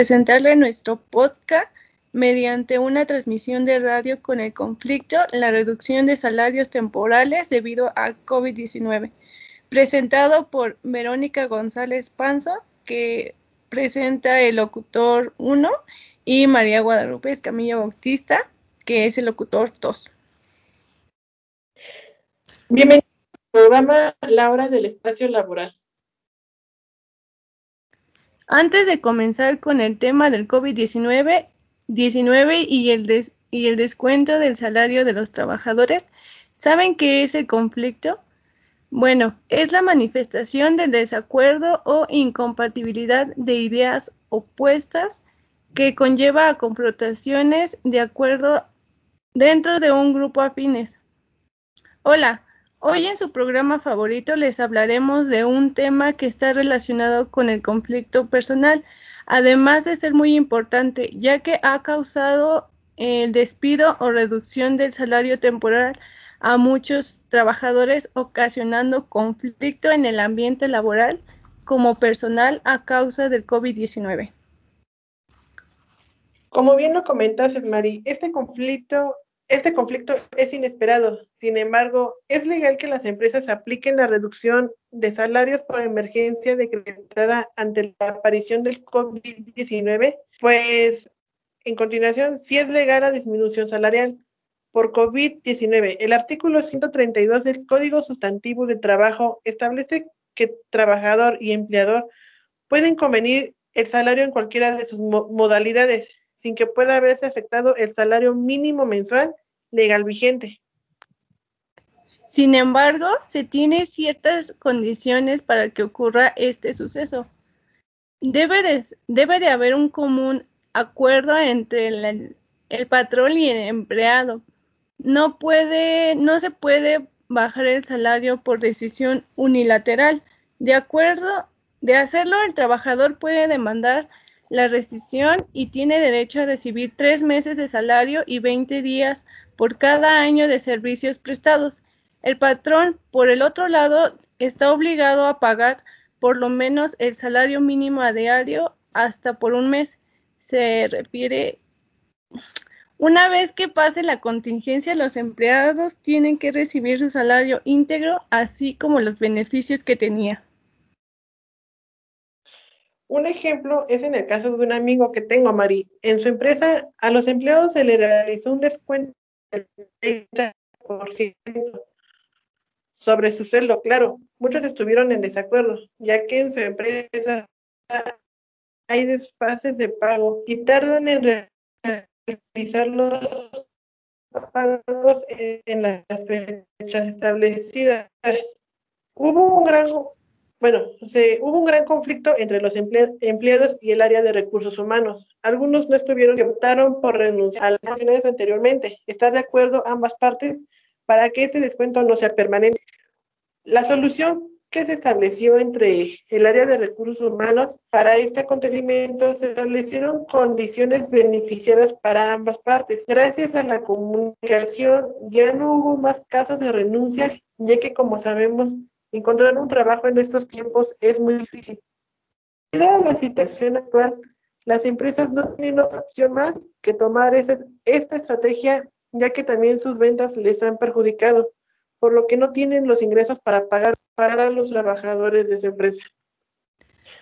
presentarle nuestro podcast mediante una transmisión de radio con el conflicto, la reducción de salarios temporales debido a COVID-19, presentado por Verónica González Panzo, que presenta el locutor 1, y María Guadalupe Escamilla Bautista, que es el locutor 2. Bienvenido al programa La Hora del Espacio Laboral. Antes de comenzar con el tema del COVID-19 y, el y el descuento del salario de los trabajadores, ¿saben qué es el conflicto? Bueno, es la manifestación del desacuerdo o incompatibilidad de ideas opuestas que conlleva a confrontaciones de acuerdo dentro de un grupo afines. Hola, Hoy en su programa favorito les hablaremos de un tema que está relacionado con el conflicto personal, además de ser muy importante, ya que ha causado el despido o reducción del salario temporal a muchos trabajadores, ocasionando conflicto en el ambiente laboral como personal a causa del COVID-19. Como bien lo comentaste, Mari, este conflicto este conflicto es inesperado. Sin embargo, ¿es legal que las empresas apliquen la reducción de salarios por emergencia decretada ante la aparición del COVID-19? Pues, en continuación, sí es legal la disminución salarial por COVID-19. El artículo 132 del Código Sustantivo de Trabajo establece que trabajador y empleador pueden convenir el salario en cualquiera de sus modalidades sin que pueda haberse afectado el salario mínimo mensual legal vigente. Sin embargo, se tienen ciertas condiciones para que ocurra este suceso. Debe de, haber un común acuerdo entre el, el patrón y el empleado. No puede, no se puede bajar el salario por decisión unilateral. De acuerdo, de hacerlo, el trabajador puede demandar la rescisión y tiene derecho a recibir tres meses de salario y 20 días por cada año de servicios prestados. El patrón, por el otro lado, está obligado a pagar por lo menos el salario mínimo a diario hasta por un mes. Se refiere una vez que pase la contingencia, los empleados tienen que recibir su salario íntegro, así como los beneficios que tenía. Un ejemplo es en el caso de un amigo que tengo, Mari. En su empresa, a los empleados se le realizó un descuento del 30% sobre su sueldo. Claro, muchos estuvieron en desacuerdo, ya que en su empresa hay desfases de pago y tardan en realizar los pagos en las fechas establecidas. Hubo un gran bueno, se, hubo un gran conflicto entre los empleados y el área de recursos humanos. Algunos no estuvieron y optaron por renunciar a las acciones anteriormente. ¿Está de acuerdo ambas partes para que ese descuento no sea permanente? La solución que se estableció entre el área de recursos humanos para este acontecimiento se establecieron condiciones beneficiadas para ambas partes. Gracias a la comunicación ya no hubo más casos de renuncia, ya que como sabemos Encontrar un trabajo en estos tiempos es muy difícil. Dada la situación actual, las empresas no tienen otra opción más que tomar esta estrategia, ya que también sus ventas les han perjudicado, por lo que no tienen los ingresos para pagar para los trabajadores de su empresa.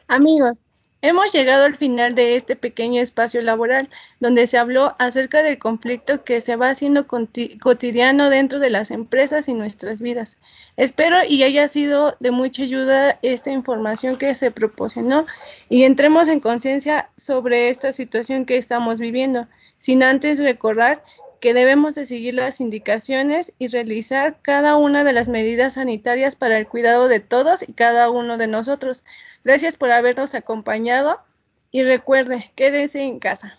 Amigos, Hemos llegado al final de este pequeño espacio laboral, donde se habló acerca del conflicto que se va haciendo cotidiano dentro de las empresas y nuestras vidas. Espero y haya sido de mucha ayuda esta información que se proporcionó y entremos en conciencia sobre esta situación que estamos viviendo, sin antes recordar que debemos de seguir las indicaciones y realizar cada una de las medidas sanitarias para el cuidado de todos y cada uno de nosotros. Gracias por habernos acompañado y recuerde, quédese en casa.